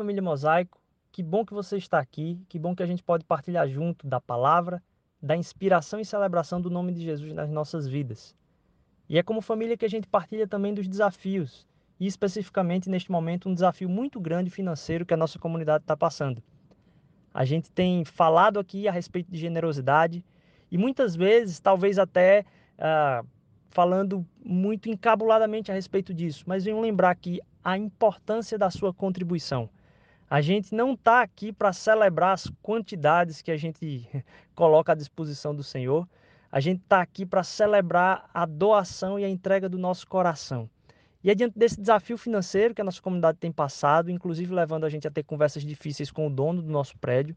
Família Mosaico. Que bom que você está aqui. Que bom que a gente pode partilhar junto da palavra, da inspiração e celebração do nome de Jesus nas nossas vidas. E é como família que a gente partilha também dos desafios, e especificamente neste momento um desafio muito grande financeiro que a nossa comunidade está passando. A gente tem falado aqui a respeito de generosidade e muitas vezes, talvez até ah, falando muito encabuladamente a respeito disso, mas venho lembrar aqui a importância da sua contribuição. A gente não está aqui para celebrar as quantidades que a gente coloca à disposição do Senhor. A gente está aqui para celebrar a doação e a entrega do nosso coração. E é diante desse desafio financeiro que a nossa comunidade tem passado, inclusive levando a gente a ter conversas difíceis com o dono do nosso prédio,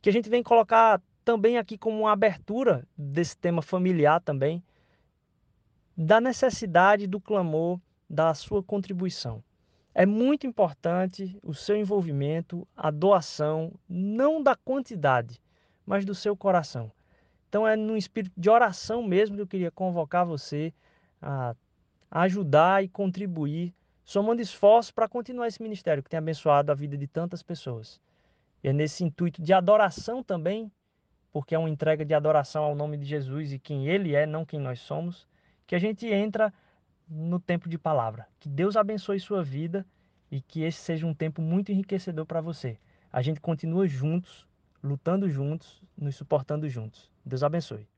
que a gente vem colocar também aqui como uma abertura desse tema familiar também, da necessidade do clamor da sua contribuição. É muito importante o seu envolvimento, a doação, não da quantidade, mas do seu coração. Então é no espírito de oração mesmo que eu queria convocar você a ajudar e contribuir, somando esforços para continuar esse ministério que tem abençoado a vida de tantas pessoas. E é nesse intuito de adoração também, porque é uma entrega de adoração ao nome de Jesus e quem ele é, não quem nós somos, que a gente entra no tempo de palavra. Que Deus abençoe sua vida e que esse seja um tempo muito enriquecedor para você. A gente continua juntos, lutando juntos, nos suportando juntos. Deus abençoe.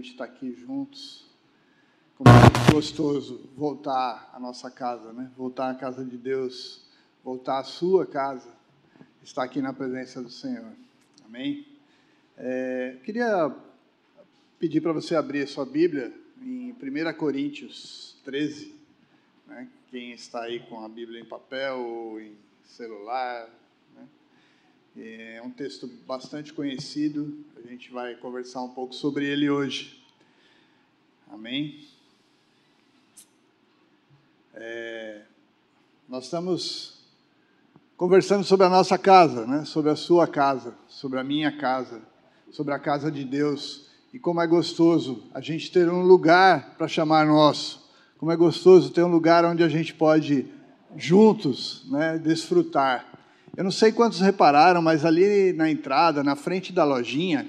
Né? Gente está aqui juntos. Como é gostoso voltar à nossa casa, né? Voltar à casa de Deus, voltar à sua casa, estar aqui na presença do Senhor. Amém? É, queria pedir para você abrir a sua Bíblia em 1 Coríntios 13. Né? Quem está aí com a Bíblia em papel ou em celular, é um texto bastante conhecido, a gente vai conversar um pouco sobre ele hoje. Amém? É, nós estamos conversando sobre a nossa casa, né? sobre a sua casa, sobre a minha casa, sobre a casa de Deus e como é gostoso a gente ter um lugar para chamar nosso, como é gostoso ter um lugar onde a gente pode juntos né, desfrutar eu não sei quantos repararam, mas ali na entrada, na frente da lojinha,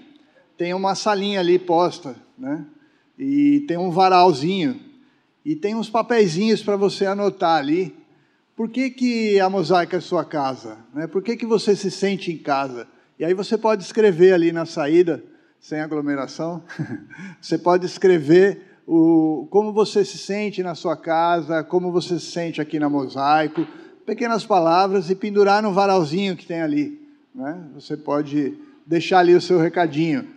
tem uma salinha ali posta, né? E tem um varalzinho. E tem uns papeizinhos para você anotar ali. Por que, que a mosaica é sua casa? Né? Por que, que você se sente em casa? E aí você pode escrever ali na saída, sem aglomeração, você pode escrever o, como você se sente na sua casa, como você se sente aqui na mosaico pequenas palavras e pendurar no varalzinho que tem ali. Né? Você pode deixar ali o seu recadinho.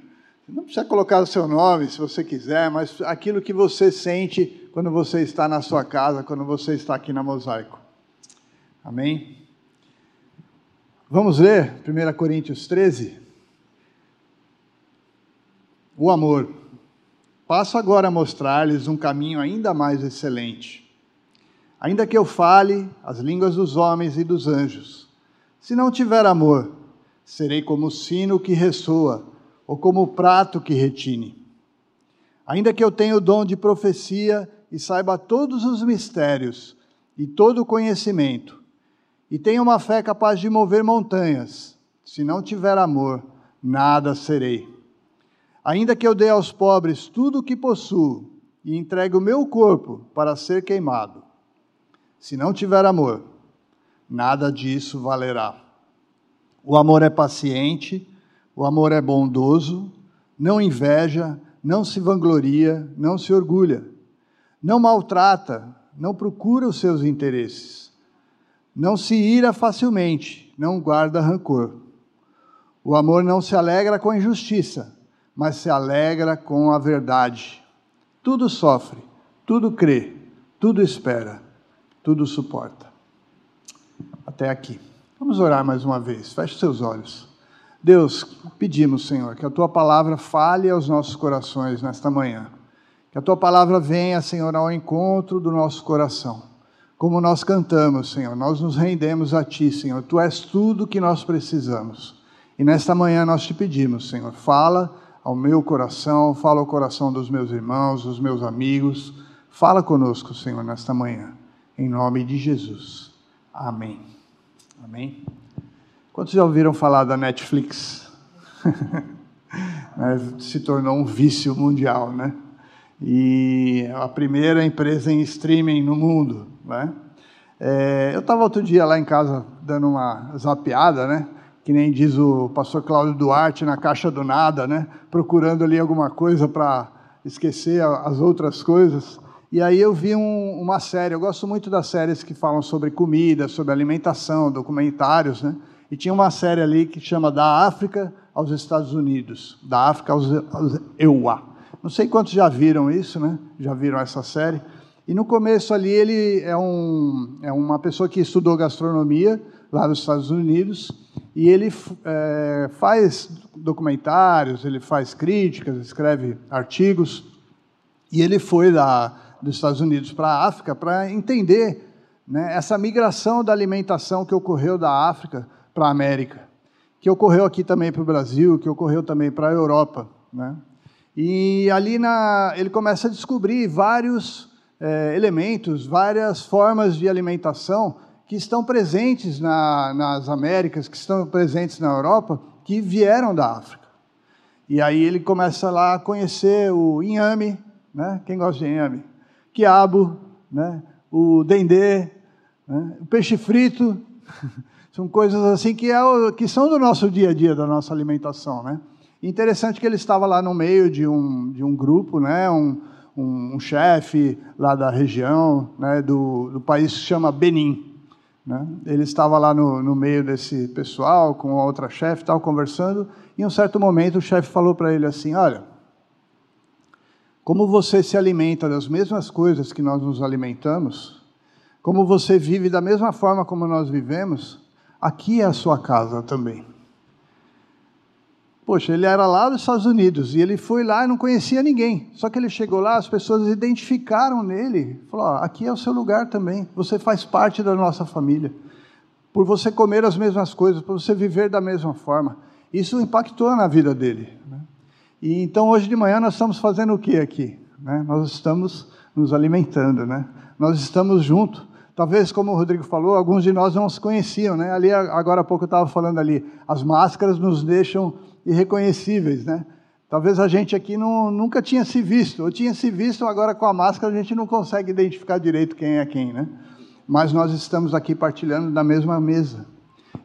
Não precisa colocar o seu nome se você quiser, mas aquilo que você sente quando você está na sua casa, quando você está aqui na Mosaico. Amém? Vamos ler 1 Coríntios 13? O amor. Passo agora a mostrar-lhes um caminho ainda mais excelente Ainda que eu fale as línguas dos homens e dos anjos, se não tiver amor, serei como o sino que ressoa, ou como o prato que retine. Ainda que eu tenha o dom de profecia e saiba todos os mistérios e todo o conhecimento, e tenha uma fé capaz de mover montanhas, se não tiver amor, nada serei. Ainda que eu dê aos pobres tudo o que possuo e entregue o meu corpo para ser queimado, se não tiver amor, nada disso valerá. O amor é paciente, o amor é bondoso, não inveja, não se vangloria, não se orgulha, não maltrata, não procura os seus interesses, não se ira facilmente, não guarda rancor. O amor não se alegra com a injustiça, mas se alegra com a verdade. Tudo sofre, tudo crê, tudo espera tudo suporta. Até aqui. Vamos orar mais uma vez. Feche seus olhos. Deus, pedimos, Senhor, que a tua palavra fale aos nossos corações nesta manhã. Que a tua palavra venha, Senhor, ao encontro do nosso coração. Como nós cantamos, Senhor, nós nos rendemos a ti, Senhor. Tu és tudo que nós precisamos. E nesta manhã nós te pedimos, Senhor, fala ao meu coração, fala ao coração dos meus irmãos, dos meus amigos. Fala conosco, Senhor, nesta manhã. Em nome de Jesus. Amém. Amém. Quantos já ouviram falar da Netflix? Né, se tornou um vício mundial, né? e a primeira empresa em streaming no mundo. Né? É, eu estava outro dia lá em casa dando uma zapeada, né? que nem diz o pastor Cláudio Duarte na caixa do nada, né? procurando ali alguma coisa para esquecer as outras coisas. E aí eu vi um, uma série, eu gosto muito das séries que falam sobre comida, sobre alimentação, documentários, né? E tinha uma série ali que chama Da África aos Estados Unidos, da África aos, aos EUA. Não sei quantos já viram isso, né? Já viram essa série. E no começo ali ele é, um, é uma pessoa que estudou gastronomia lá nos Estados Unidos e ele é, faz documentários, ele faz críticas, escreve artigos e ele foi da, dos Estados Unidos para a África para entender né, essa migração da alimentação que ocorreu da África para a América, que ocorreu aqui também para o Brasil, que ocorreu também para a Europa, né? E ali na, ele começa a descobrir vários é, elementos, várias formas de alimentação que estão presentes na, nas Américas, que estão presentes na Europa, que vieram da África. E aí ele começa lá a conhecer o inhame, né? quem gosta de inhame? Quiabo, né? o dendê, né? o peixe frito, são coisas assim que, é, que são do nosso dia a dia, da nossa alimentação, né? Interessante que ele estava lá no meio de um, de um grupo, né, um, um, um chefe lá da região, né, do, do país que se chama Benin. Né? Ele estava lá no, no meio desse pessoal, com outra chefe, tal, conversando, e em um certo momento o chefe falou para ele assim: Olha, como você se alimenta das mesmas coisas que nós nos alimentamos, como você vive da mesma forma como nós vivemos, aqui é a sua casa também. Poxa, ele era lá dos Estados Unidos e ele foi lá e não conhecia ninguém. Só que ele chegou lá, as pessoas identificaram nele. Falou: aqui é o seu lugar também. Você faz parte da nossa família. Por você comer as mesmas coisas, por você viver da mesma forma. Isso impactou na vida dele. Né? E então hoje de manhã nós estamos fazendo o que aqui? Né? Nós estamos nos alimentando, né? Nós estamos juntos. Talvez, como o Rodrigo falou, alguns de nós não se conheciam, né? Ali agora há pouco eu estava falando ali, as máscaras nos deixam irreconhecíveis, né? Talvez a gente aqui não, nunca tinha se visto, ou tinha se visto, agora com a máscara a gente não consegue identificar direito quem é quem, né? Mas nós estamos aqui partilhando da mesma mesa,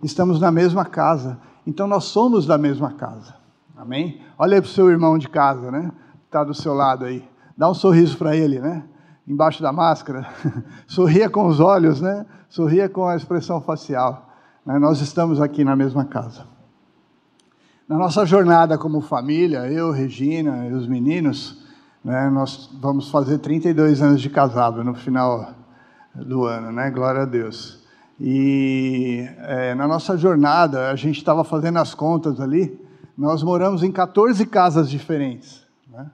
estamos na mesma casa, então nós somos da mesma casa, amém? Olha aí para o seu irmão de casa, né? Está do seu lado aí, dá um sorriso para ele, né? Embaixo da máscara, sorria com os olhos, né? Sorria com a expressão facial. Né? Nós estamos aqui na mesma casa. Na nossa jornada como família, eu, Regina e os meninos, né, nós vamos fazer 32 anos de casado no final do ano, né? Glória a Deus. E é, na nossa jornada, a gente estava fazendo as contas ali, nós moramos em 14 casas diferentes. Né?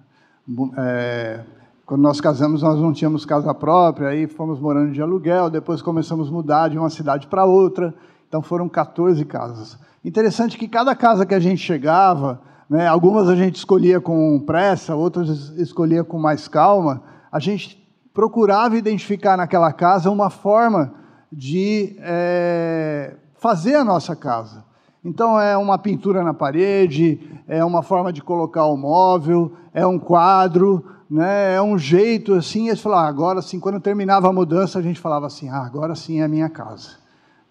É, quando nós casamos, nós não tínhamos casa própria, aí fomos morando de aluguel, depois começamos a mudar de uma cidade para outra, então foram 14 casas. Interessante que cada casa que a gente chegava, né, algumas a gente escolhia com pressa, outras escolhia com mais calma, a gente procurava identificar naquela casa uma forma de é, fazer a nossa casa. Então é uma pintura na parede, é uma forma de colocar o móvel, é um quadro, né, é um jeito assim. Eles falavam, ah, agora sim, quando terminava a mudança, a gente falava assim, ah, agora sim é a minha casa.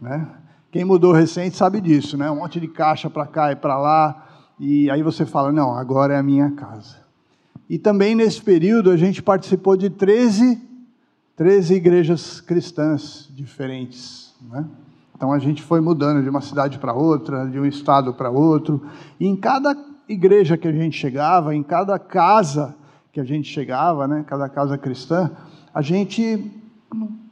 Né? Quem mudou recente sabe disso, né? Um monte de caixa para cá e para lá, e aí você fala: não, agora é a minha casa. E também nesse período a gente participou de 13, 13 igrejas cristãs diferentes. Né? Então a gente foi mudando de uma cidade para outra, de um estado para outro, e em cada igreja que a gente chegava, em cada casa que a gente chegava, né, cada casa cristã, a gente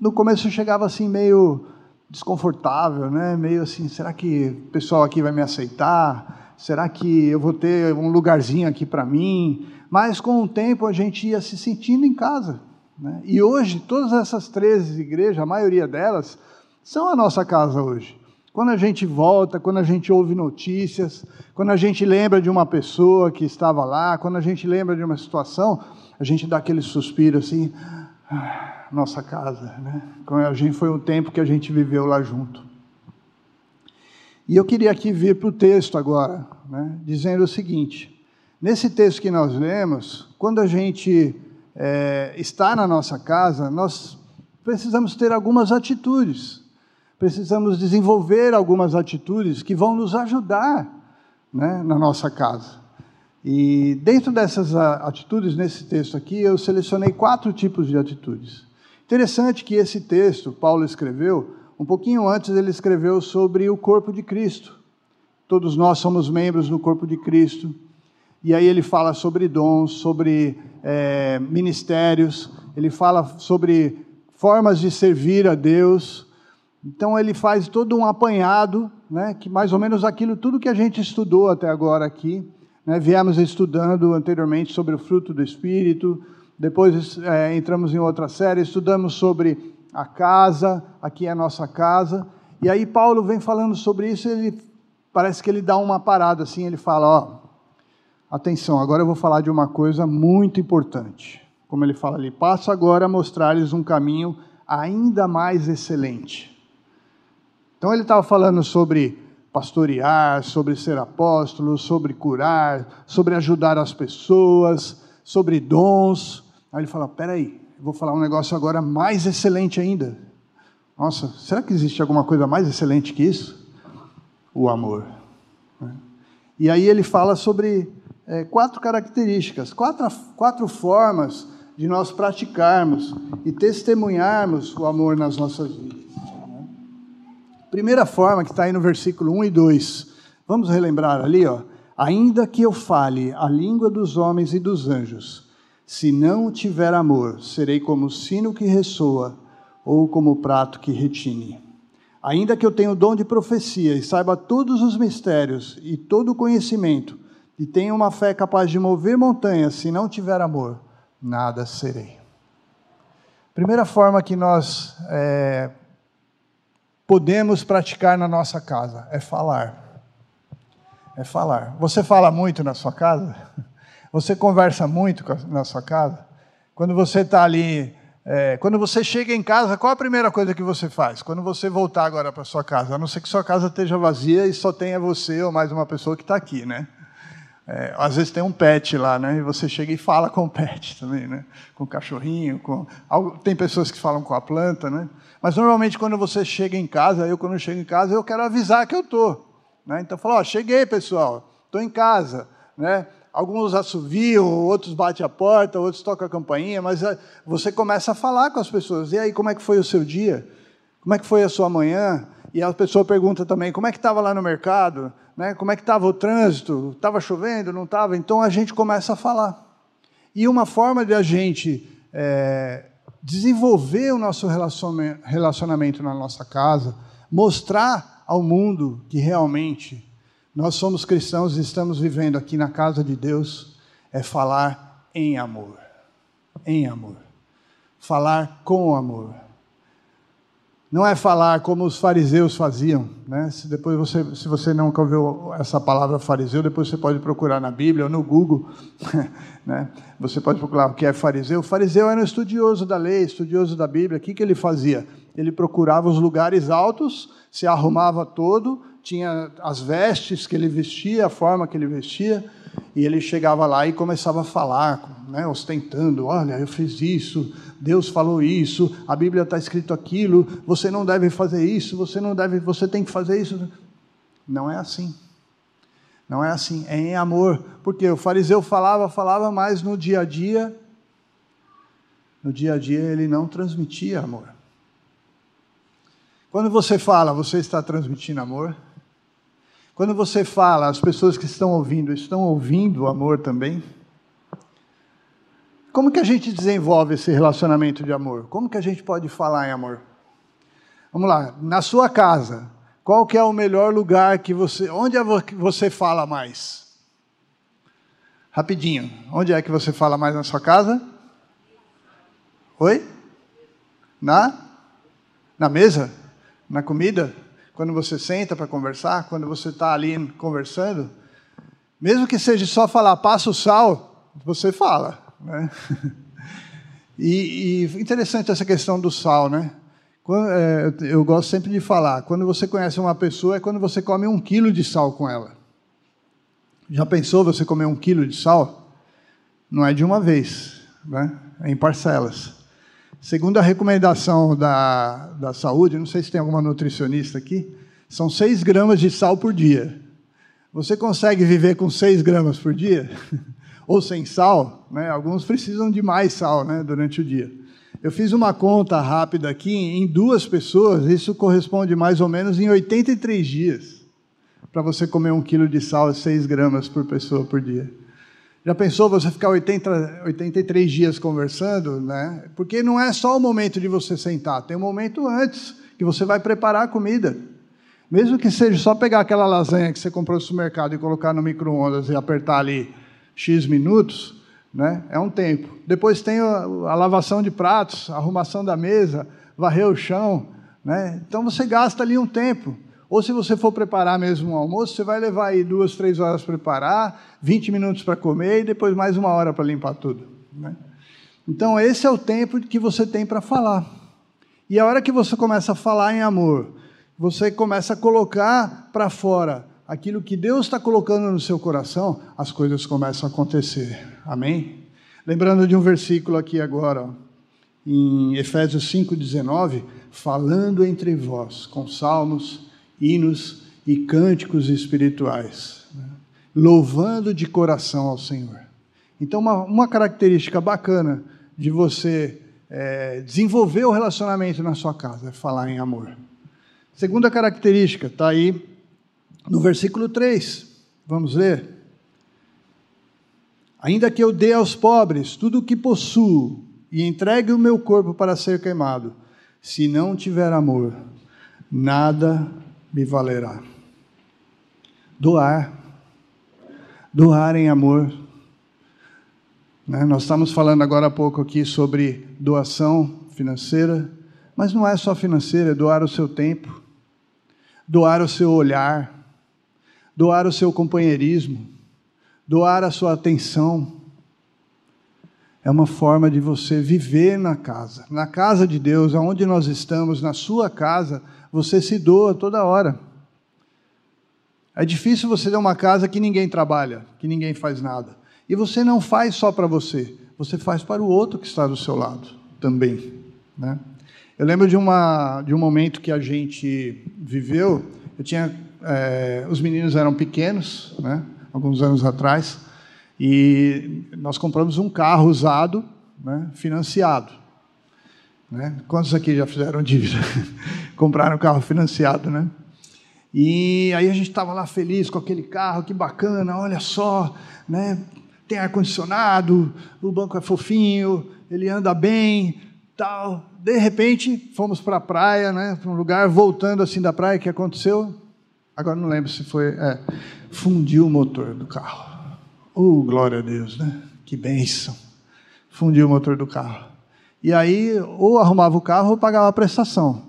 no começo chegava assim meio desconfortável, né? Meio assim, será que o pessoal aqui vai me aceitar? Será que eu vou ter um lugarzinho aqui para mim? Mas com o tempo a gente ia se sentindo em casa. Né? E hoje, todas essas 13 igrejas, a maioria delas, são a nossa casa hoje. Quando a gente volta, quando a gente ouve notícias, quando a gente lembra de uma pessoa que estava lá, quando a gente lembra de uma situação, a gente dá aquele suspiro assim, ah, nossa casa, né? A gente foi um tempo que a gente viveu lá junto. E eu queria aqui vir para o texto agora, né, dizendo o seguinte: nesse texto que nós lemos, quando a gente é, está na nossa casa, nós precisamos ter algumas atitudes precisamos desenvolver algumas atitudes que vão nos ajudar né, na nossa casa. E dentro dessas atitudes, nesse texto aqui, eu selecionei quatro tipos de atitudes. Interessante que esse texto, Paulo escreveu, um pouquinho antes ele escreveu sobre o corpo de Cristo. Todos nós somos membros do corpo de Cristo. E aí ele fala sobre dons, sobre é, ministérios, ele fala sobre formas de servir a Deus. Então ele faz todo um apanhado, né, que mais ou menos aquilo tudo que a gente estudou até agora aqui, né, viemos estudando anteriormente sobre o fruto do Espírito, depois é, entramos em outra série, estudamos sobre a casa, aqui é a nossa casa, e aí Paulo vem falando sobre isso, ele parece que ele dá uma parada assim, ele fala, ó, atenção, agora eu vou falar de uma coisa muito importante. Como ele fala ali, passo agora a mostrar-lhes um caminho ainda mais excelente. Então ele estava falando sobre pastorear, sobre ser apóstolo, sobre curar, sobre ajudar as pessoas, sobre dons. Aí ele fala: peraí, vou falar um negócio agora mais excelente ainda. Nossa, será que existe alguma coisa mais excelente que isso? O amor. Né? E aí ele fala sobre é, quatro características, quatro, quatro formas de nós praticarmos e testemunharmos o amor nas nossas vidas. Primeira forma que está aí no versículo 1 e 2. Vamos relembrar ali, ó. Ainda que eu fale a língua dos homens e dos anjos, se não tiver amor, serei como o sino que ressoa ou como o prato que retine. Ainda que eu tenha o dom de profecia e saiba todos os mistérios e todo o conhecimento, e tenha uma fé capaz de mover montanhas, se não tiver amor, nada serei. Primeira forma que nós é, podemos praticar na nossa casa? É falar. É falar. Você fala muito na sua casa? Você conversa muito na sua casa? Quando você está ali, é, quando você chega em casa, qual a primeira coisa que você faz? Quando você voltar agora para sua casa, a não ser que sua casa esteja vazia e só tenha você ou mais uma pessoa que está aqui, né? É, às vezes tem um pet lá, né? E você chega e fala com o pet também, né? Com o cachorrinho, com tem pessoas que falam com a planta, né? Mas normalmente quando você chega em casa, eu quando chego em casa, eu quero avisar que eu estou. Né? Então falo, ó, cheguei pessoal, estou em casa. Né? Alguns assoviam, outros batem a porta, outros tocam a campainha, mas eh, você começa a falar com as pessoas. E aí, como é que foi o seu dia? Como é que foi a sua manhã? E a pessoa pergunta também, como é que estava lá no mercado? Né? Como é que estava o trânsito? Estava chovendo? Não estava? Então a gente começa a falar. E uma forma de a gente é, desenvolver o nosso relacionamento na nossa casa, mostrar ao mundo que realmente nós somos cristãos e estamos vivendo aqui na casa de Deus, é falar em amor. Em amor. Falar com amor. Não é falar como os fariseus faziam, né? Se depois você, se você nunca ouviu essa palavra fariseu, depois você pode procurar na Bíblia ou no Google, né? Você pode procurar o que é fariseu. O fariseu era um estudioso da lei, estudioso da Bíblia. O que, que ele fazia? Ele procurava os lugares altos, se arrumava todo, tinha as vestes que ele vestia, a forma que ele vestia, e ele chegava lá e começava a falar, né, ostentando: olha, eu fiz isso, Deus falou isso, a Bíblia está escrito aquilo, você não deve fazer isso, você não deve, você tem que fazer isso. Não é assim. Não é assim, é em amor. Porque o fariseu falava, falava, mas no dia a dia, no dia a dia ele não transmitia amor. Quando você fala, você está transmitindo amor? Quando você fala, as pessoas que estão ouvindo, estão ouvindo o amor também? Como que a gente desenvolve esse relacionamento de amor? Como que a gente pode falar em amor? Vamos lá, na sua casa, qual que é o melhor lugar que você, onde é que você fala mais? Rapidinho, onde é que você fala mais na sua casa? Oi? Na? Na mesa? Na comida? Quando você senta para conversar? Quando você está ali conversando? Mesmo que seja só falar, passa o sal, você fala. Né? E, e interessante essa questão do sal, né? É, eu gosto sempre de falar, quando você conhece uma pessoa é quando você come um quilo de sal com ela. Já pensou você comer um quilo de sal? Não é de uma vez, né? é em parcelas. Segundo a recomendação da, da saúde, não sei se tem alguma nutricionista aqui, são 6 gramas de sal por dia. Você consegue viver com 6 gramas por dia? Ou sem sal? Né? Alguns precisam de mais sal né, durante o dia. Eu fiz uma conta rápida aqui, em duas pessoas, isso corresponde mais ou menos em 83 dias para você comer um quilo de sal e 6 gramas por pessoa por dia. Já pensou você ficar 80, 83 dias conversando? Né? Porque não é só o momento de você sentar, tem um momento antes que você vai preparar a comida. Mesmo que seja só pegar aquela lasanha que você comprou no supermercado e colocar no micro-ondas e apertar ali X minutos, né? é um tempo. Depois tem a, lavação de pratos, a arrumação da mesa, varrer o chão. Né? Então você gasta ali um tempo. Ou se você for preparar mesmo um almoço, você vai levar aí duas, três horas para preparar, 20 minutos para comer e depois mais uma hora para limpar tudo. Né? Então, esse é o tempo que você tem para falar. E a hora que você começa a falar em amor, você começa a colocar para fora aquilo que Deus está colocando no seu coração, as coisas começam a acontecer. Amém? Lembrando de um versículo aqui agora, em Efésios 5,19, falando entre vós com salmos, hinos e cânticos espirituais, né? louvando de coração ao Senhor. Então, uma, uma característica bacana de você é, desenvolver o relacionamento na sua casa é falar em amor. Segunda característica, está aí no versículo 3. Vamos ler. Ainda que eu dê aos pobres tudo o que possuo e entregue o meu corpo para ser queimado, se não tiver amor, nada me valerá. Doar. Doar em amor. Né? Nós estamos falando agora há pouco aqui sobre doação financeira, mas não é só financeira, é doar o seu tempo, doar o seu olhar, doar o seu companheirismo, doar a sua atenção. É uma forma de você viver na casa, na casa de Deus, aonde nós estamos, na sua casa, você se doa toda hora. É difícil você ter uma casa que ninguém trabalha, que ninguém faz nada. E você não faz só para você, você faz para o outro que está do seu lado também. Né? Eu lembro de, uma, de um momento que a gente viveu, eu tinha, é, os meninos eram pequenos, né, alguns anos atrás, e nós compramos um carro usado, né, financiado. Né? Quantos aqui já fizeram dívida? Compraram carro financiado, né? E aí a gente estava lá feliz com aquele carro, que bacana, olha só, né? Tem ar-condicionado, o banco é fofinho, ele anda bem, tal. De repente, fomos para a praia, né? Para um lugar, voltando assim da praia, o que aconteceu? Agora não lembro se foi. É, fundiu o motor do carro. Oh, glória a Deus, né? Que bênção. Fundiu o motor do carro. E aí, ou arrumava o carro ou pagava a prestação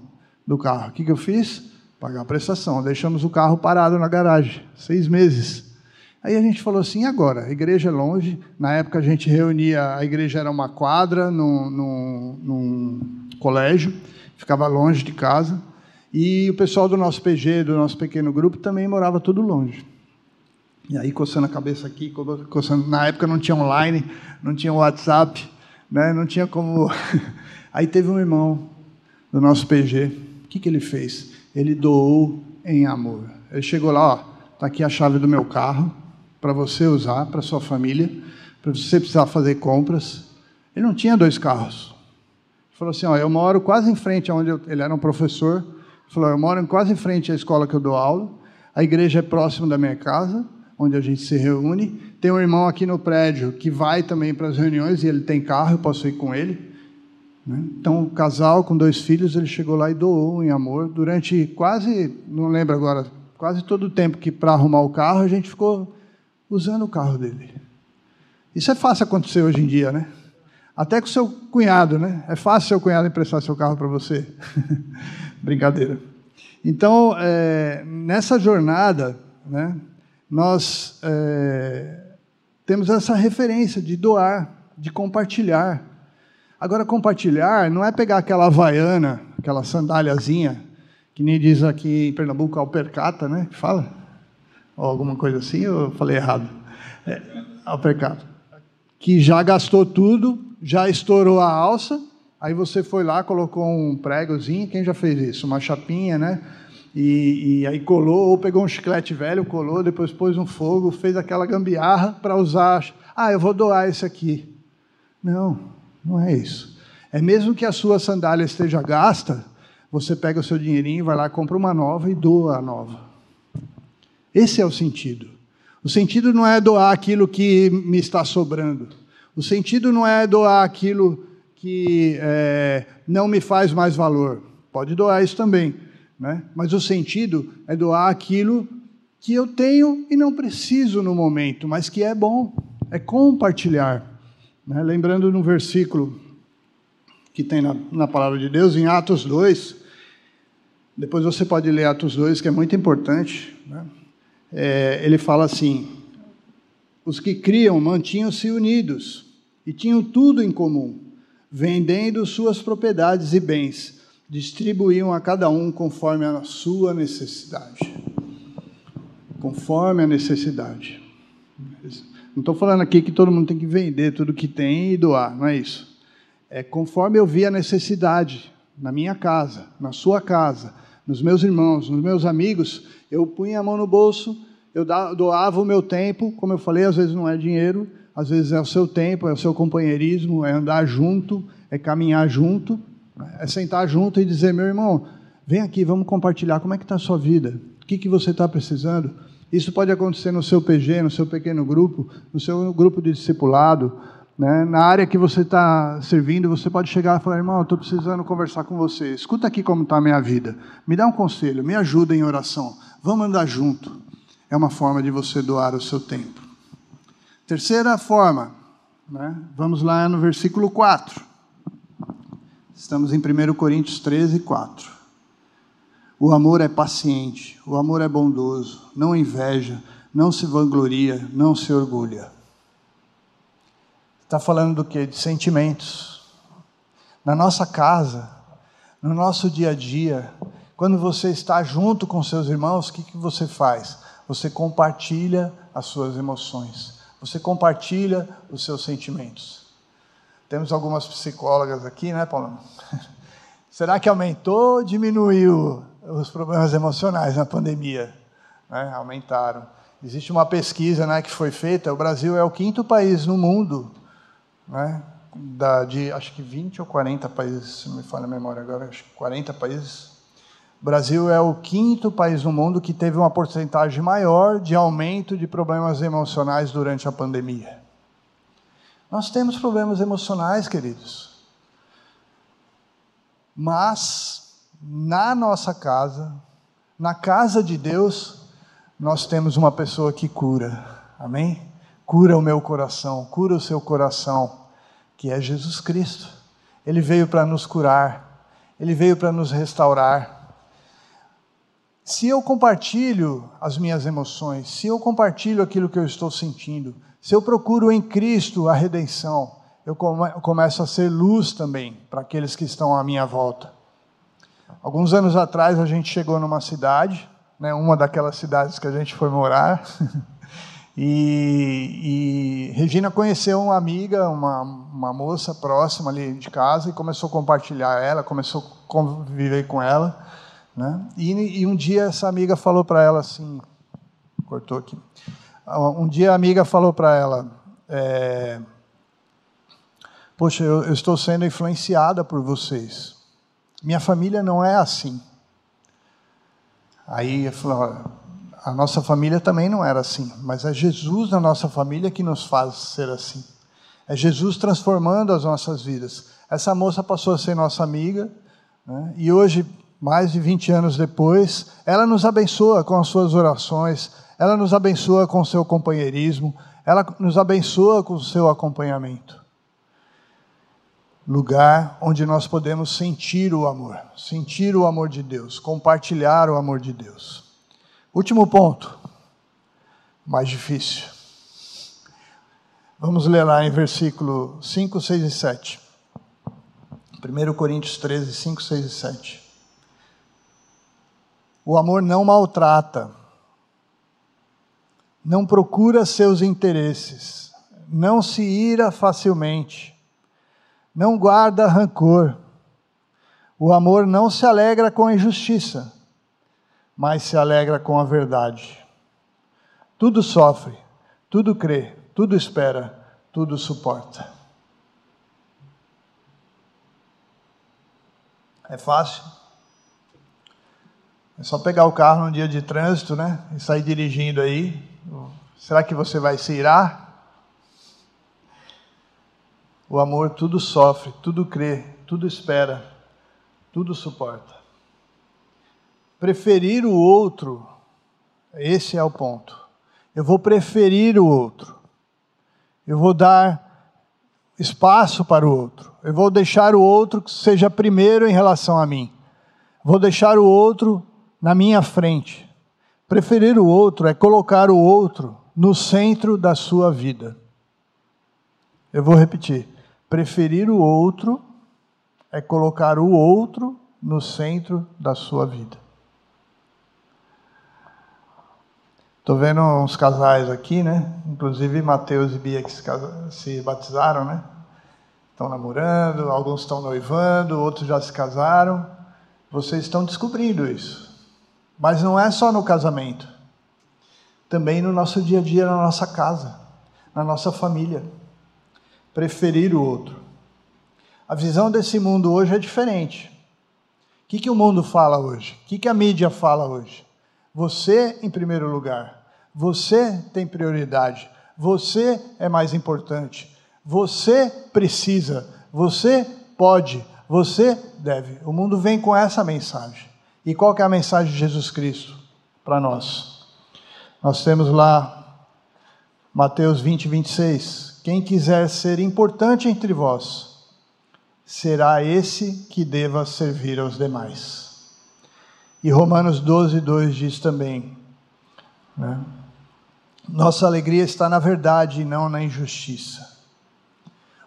do carro. O que, que eu fiz? Pagar a prestação. Deixamos o carro parado na garagem, seis meses. Aí a gente falou assim: agora? A igreja é longe. Na época a gente reunia, a igreja era uma quadra num, num, num colégio, ficava longe de casa. E o pessoal do nosso PG, do nosso pequeno grupo, também morava tudo longe. E aí, coçando a cabeça aqui, coçando, na época não tinha online, não tinha WhatsApp né? não tinha como. Aí teve um irmão do nosso PG, o que, que ele fez? Ele doou em amor. Ele chegou lá, ó, está aqui a chave do meu carro para você usar, para sua família, para você precisar fazer compras. Ele não tinha dois carros. Ele falou assim, ó, eu moro quase em frente aonde eu, ele era um professor. Ele falou, eu moro quase em frente à escola que eu dou aula. A igreja é próximo da minha casa onde a gente se reúne. Tem um irmão aqui no prédio que vai também para as reuniões e ele tem carro, eu posso ir com ele. Né? Então, o casal com dois filhos, ele chegou lá e doou em amor durante quase, não lembro agora, quase todo o tempo que para arrumar o carro a gente ficou usando o carro dele. Isso é fácil acontecer hoje em dia, né? Até com seu cunhado, né? É fácil seu cunhado emprestar seu carro para você. Brincadeira. Então, é, nessa jornada, né, nós é, temos essa referência de doar, de compartilhar. Agora, compartilhar não é pegar aquela havaiana, aquela sandáliazinha, que nem diz aqui em Pernambuco, alpercata, né? Fala? Ou alguma coisa assim, eu falei errado? É, alpercata. Que já gastou tudo, já estourou a alça, aí você foi lá, colocou um pregozinho, quem já fez isso? Uma chapinha, né? E, e, aí colou, ou pegou um chiclete velho, colou, depois pôs um fogo, fez aquela gambiarra para usar. Ah, eu vou doar esse aqui. Não, não é isso. É mesmo que a sua sandália esteja gasta, você pega o seu dinheirinho, vai lá, compra uma nova e doa a nova. Esse é o sentido. O sentido não é doar aquilo que me está sobrando. O sentido não é doar aquilo que é, não me faz mais valor. Pode doar isso também. Né? Mas o sentido é doar aquilo que eu tenho e não preciso no momento, mas que é bom, é compartilhar. Né? Lembrando no versículo que tem na, na palavra de Deus, em Atos 2, depois você pode ler Atos 2, que é muito importante. Né? É, ele fala assim: os que criam mantinham-se unidos e tinham tudo em comum, vendendo suas propriedades e bens, distribuíam a cada um conforme a sua necessidade. Conforme a necessidade. Não estou falando aqui que todo mundo tem que vender tudo que tem e doar, não é isso. É conforme eu vi a necessidade na minha casa, na sua casa, nos meus irmãos, nos meus amigos, eu punha a mão no bolso eu doava o meu tempo, como eu falei, às vezes não é dinheiro, às vezes é o seu tempo, é o seu companheirismo, é andar junto, é caminhar junto, é sentar junto e dizer, meu irmão, vem aqui, vamos compartilhar como é que está a sua vida, o que, que você está precisando. Isso pode acontecer no seu PG, no seu pequeno grupo, no seu grupo de discipulado, né? na área que você está servindo, você pode chegar e falar, irmão, estou precisando conversar com você, escuta aqui como está a minha vida, me dá um conselho, me ajuda em oração, vamos andar junto é uma forma de você doar o seu tempo. Terceira forma, né? vamos lá no versículo 4. Estamos em 1 Coríntios 13, 4. O amor é paciente, o amor é bondoso, não inveja, não se vangloria, não se orgulha. Está falando do que? De sentimentos. Na nossa casa, no nosso dia a dia, quando você está junto com seus irmãos, o que, que você faz? você compartilha as suas emoções, você compartilha os seus sentimentos. Temos algumas psicólogas aqui, né, Paulo? Será que aumentou ou diminuiu os problemas emocionais na pandemia? Né? Aumentaram. Existe uma pesquisa né, que foi feita, o Brasil é o quinto país no mundo, né, da, de acho que 20 ou 40 países, se não me falha a memória agora, acho que 40 países o Brasil é o quinto país no mundo que teve uma porcentagem maior de aumento de problemas emocionais durante a pandemia. Nós temos problemas emocionais, queridos. Mas, na nossa casa, na casa de Deus, nós temos uma pessoa que cura. Amém? Cura o meu coração, cura o seu coração, que é Jesus Cristo. Ele veio para nos curar, ele veio para nos restaurar. Se eu compartilho as minhas emoções, se eu compartilho aquilo que eu estou sentindo, se eu procuro em Cristo a redenção, eu começo a ser luz também para aqueles que estão à minha volta. Alguns anos atrás a gente chegou numa cidade, né, uma daquelas cidades que a gente foi morar, e, e, Regina conheceu uma amiga, uma, uma moça próxima ali de casa e começou a compartilhar ela, começou a conviver com ela. Né? E, e, um dia essa amiga falou para ela assim, cortou aqui. Um dia a amiga falou para ela, é, poxa, eu, eu, estou sendo influenciada por vocês. Minha família não é assim. Aí falou, a nossa família também não era assim, mas é Jesus na nossa família que nos faz ser assim. É Jesus transformando as nossas vidas. Essa moça passou a ser nossa amiga, né? e hoje, mais de 20 anos depois, ela nos abençoa com as suas orações, ela nos abençoa com o seu companheirismo, ela nos abençoa com o seu acompanhamento. Lugar onde nós podemos sentir o amor, sentir o amor de Deus, compartilhar o amor de Deus. Último ponto, mais difícil. Vamos ler lá em versículo 5, 6 e 7. 1 Coríntios 13, 5, 6 e 7. O amor não maltrata, não procura seus interesses, não se ira facilmente, não guarda rancor. O amor não se alegra com a injustiça, mas se alegra com a verdade. Tudo sofre, tudo crê, tudo espera, tudo suporta. É fácil? É só pegar o carro num dia de trânsito, né? E sair dirigindo aí. Será que você vai se irar? O amor tudo sofre, tudo crê, tudo espera, tudo suporta. Preferir o outro, esse é o ponto. Eu vou preferir o outro. Eu vou dar espaço para o outro. Eu vou deixar o outro que seja primeiro em relação a mim. Vou deixar o outro na minha frente. Preferir o outro é colocar o outro no centro da sua vida. Eu vou repetir. Preferir o outro é colocar o outro no centro da sua vida. Estou vendo uns casais aqui, né? Inclusive Mateus e Bia que se, batizaram, né? Estão namorando, alguns estão noivando, outros já se casaram. Vocês estão descobrindo isso. Mas não é só no casamento, também no nosso dia a dia, na nossa casa, na nossa família. Preferir o outro. A visão desse mundo hoje é diferente. O que, que o mundo fala hoje? O que, que a mídia fala hoje? Você em primeiro lugar. Você tem prioridade. Você é mais importante. Você precisa. Você pode. Você deve. O mundo vem com essa mensagem. E qual que é a mensagem de Jesus Cristo para nós? Nós temos lá Mateus 20, 26. Quem quiser ser importante entre vós, será esse que deva servir aos demais. E Romanos 12, 2 diz também: né? Nossa alegria está na verdade e não na injustiça.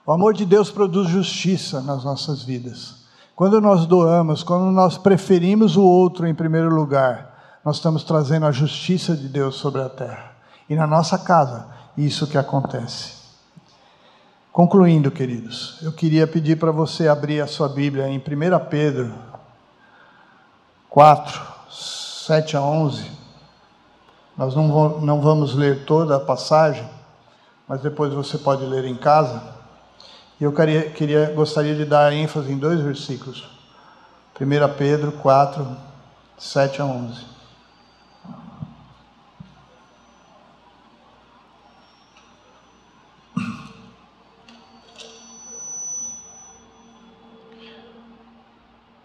O amor de Deus produz justiça nas nossas vidas. Quando nós doamos, quando nós preferimos o outro em primeiro lugar, nós estamos trazendo a justiça de Deus sobre a terra. E na nossa casa, isso que acontece. Concluindo, queridos, eu queria pedir para você abrir a sua Bíblia em 1 Pedro 4, 7 a 11. Nós não, vamos ler toda a passagem, mas depois você pode ler em casa. E eu queria, queria, gostaria de dar ênfase em dois versículos. 1 Pedro 4, 7 a 11.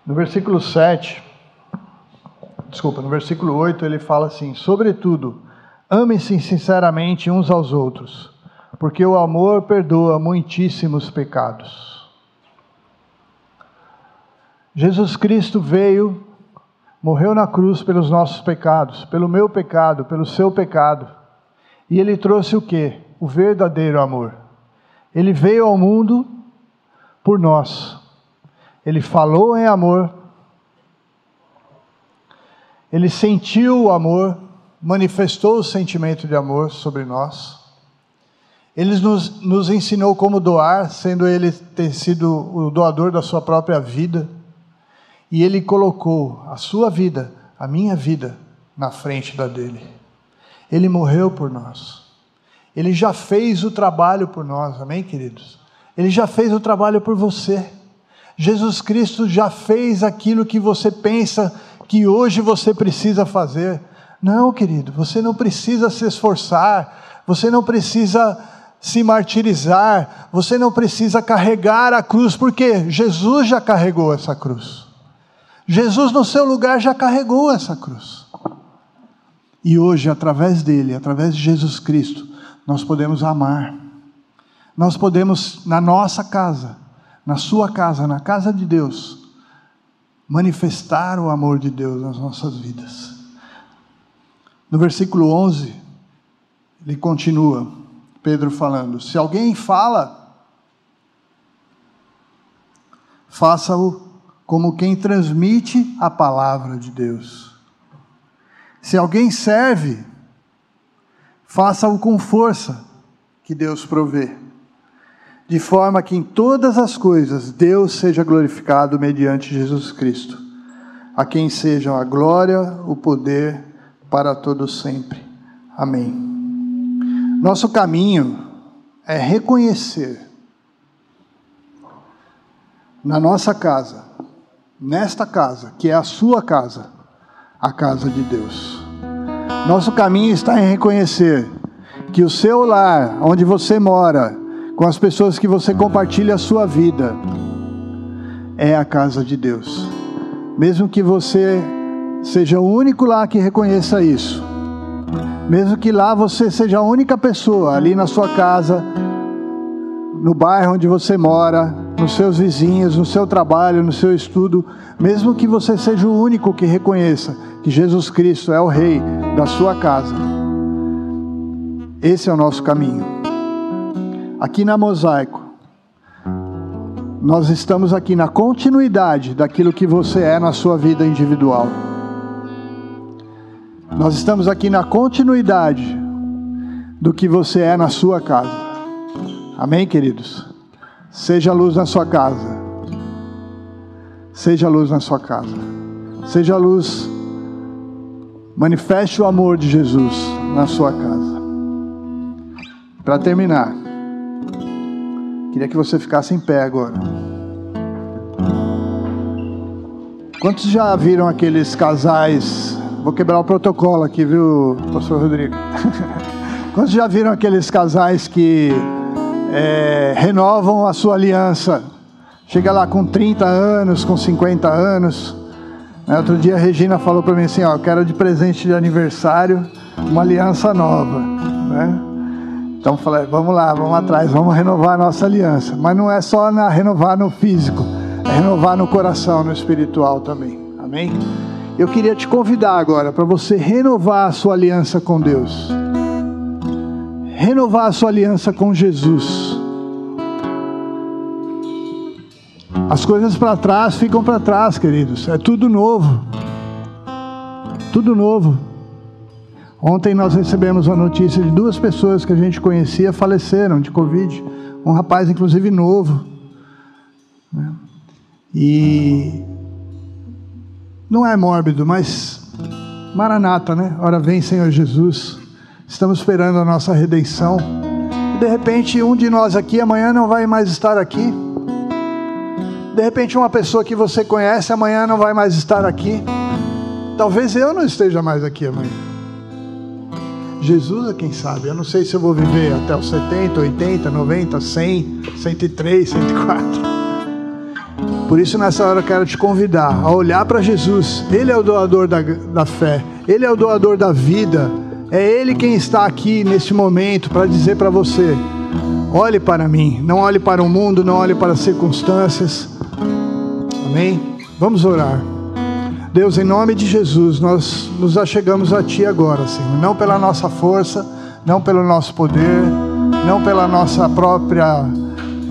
No versículo 7, desculpa, no versículo 8 ele fala assim: Sobretudo, amem-se sinceramente uns aos outros porque o amor perdoa muitíssimos pecados. Jesus Cristo veio, morreu na cruz pelos nossos pecados, pelo meu pecado, pelo seu pecado. E ele trouxe o que? O verdadeiro amor. Ele veio ao mundo por nós. Ele falou em amor. Ele sentiu o amor, manifestou o sentimento de amor sobre nós. Ele nos, nos ensinou como doar, sendo ele ter sido o doador da sua própria vida. E ele colocou a sua vida, a minha vida, na frente da dele. Ele morreu por nós. Ele já fez o trabalho por nós, amém, queridos? Ele já fez o trabalho por você. Jesus Cristo já fez aquilo que você pensa que hoje você precisa fazer. Não, querido, você não precisa se esforçar, você não precisa se martirizar, você não precisa carregar a cruz, porque Jesus já carregou essa cruz. Jesus, no seu lugar, já carregou essa cruz. E hoje, através dele, através de Jesus Cristo, nós podemos amar. Nós podemos, na nossa casa, na sua casa, na casa de Deus, manifestar o amor de Deus nas nossas vidas. No versículo 11, ele continua, Pedro falando: Se alguém fala, faça-o como quem transmite a palavra de Deus. Se alguém serve, faça-o com força que Deus provê, de forma que em todas as coisas Deus seja glorificado mediante Jesus Cristo, a quem sejam a glória, o poder para todos sempre. Amém. Nosso caminho é reconhecer na nossa casa, nesta casa, que é a sua casa, a casa de Deus. Nosso caminho está em reconhecer que o seu lar, onde você mora, com as pessoas que você compartilha a sua vida, é a casa de Deus. Mesmo que você seja o único lá que reconheça isso, mesmo que lá você seja a única pessoa, ali na sua casa, no bairro onde você mora, nos seus vizinhos, no seu trabalho, no seu estudo, mesmo que você seja o único que reconheça que Jesus Cristo é o Rei da sua casa. Esse é o nosso caminho. Aqui na Mosaico, nós estamos aqui na continuidade daquilo que você é na sua vida individual. Nós estamos aqui na continuidade do que você é na sua casa. Amém, queridos? Seja luz na sua casa. Seja luz na sua casa. Seja luz. Manifeste o amor de Jesus na sua casa. Para terminar, queria que você ficasse em pé agora. Quantos já viram aqueles casais? Vou quebrar o protocolo aqui, viu, pastor Rodrigo? Quantos já viram aqueles casais que é, renovam a sua aliança. Chega lá com 30 anos, com 50 anos. Outro dia a Regina falou para mim assim: Ó, eu quero de presente de aniversário uma aliança nova. Né? Então falei: vamos lá, vamos atrás, vamos renovar a nossa aliança. Mas não é só na, renovar no físico, é renovar no coração, no espiritual também. Amém? Eu queria te convidar agora para você renovar a sua aliança com Deus renovar a sua aliança com Jesus. As coisas para trás ficam para trás, queridos. É tudo novo. Tudo novo. Ontem nós recebemos a notícia de duas pessoas que a gente conhecia faleceram de Covid. Um rapaz, inclusive, novo. Né? E não é mórbido, mas Maranata, né? Ora vem, Senhor Jesus estamos esperando a nossa redenção. E de repente, um de nós aqui amanhã não vai mais estar aqui. De repente, uma pessoa que você conhece amanhã não vai mais estar aqui. Talvez eu não esteja mais aqui amanhã. Jesus é quem sabe. Eu não sei se eu vou viver até os 70, 80, 90, 100, 103, 104. Por isso, nessa hora, eu quero te convidar a olhar para Jesus. Ele é o doador da, da fé, Ele é o doador da vida. É Ele quem está aqui neste momento para dizer para você: olhe para mim, não olhe para o mundo, não olhe para as circunstâncias. Amém? Vamos orar. Deus, em nome de Jesus, nós nos achegamos a Ti agora, Senhor. Não pela nossa força, não pelo nosso poder, não pela nossa própria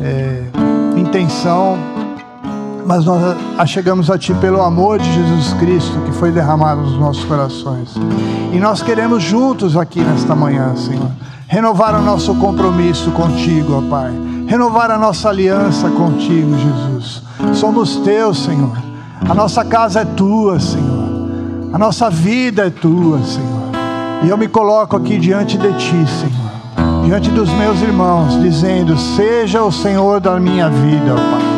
é, intenção, mas nós achegamos a Ti pelo amor de Jesus Cristo que foi derramado nos nossos corações. E nós queremos juntos aqui nesta manhã, Senhor, renovar o nosso compromisso contigo, ó Pai. Renovar a nossa aliança contigo, Jesus. Somos teus, Senhor. A nossa casa é tua, Senhor. A nossa vida é tua, Senhor. E eu me coloco aqui diante de ti, Senhor. Diante dos meus irmãos, dizendo: Seja o Senhor da minha vida, Pai.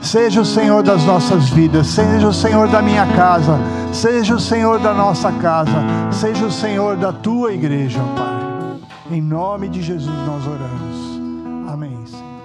Seja o Senhor das nossas vidas, seja o Senhor da minha casa, seja o Senhor da nossa casa, seja o Senhor da tua igreja, Pai. Em nome de Jesus nós oramos. Amém. Senhor.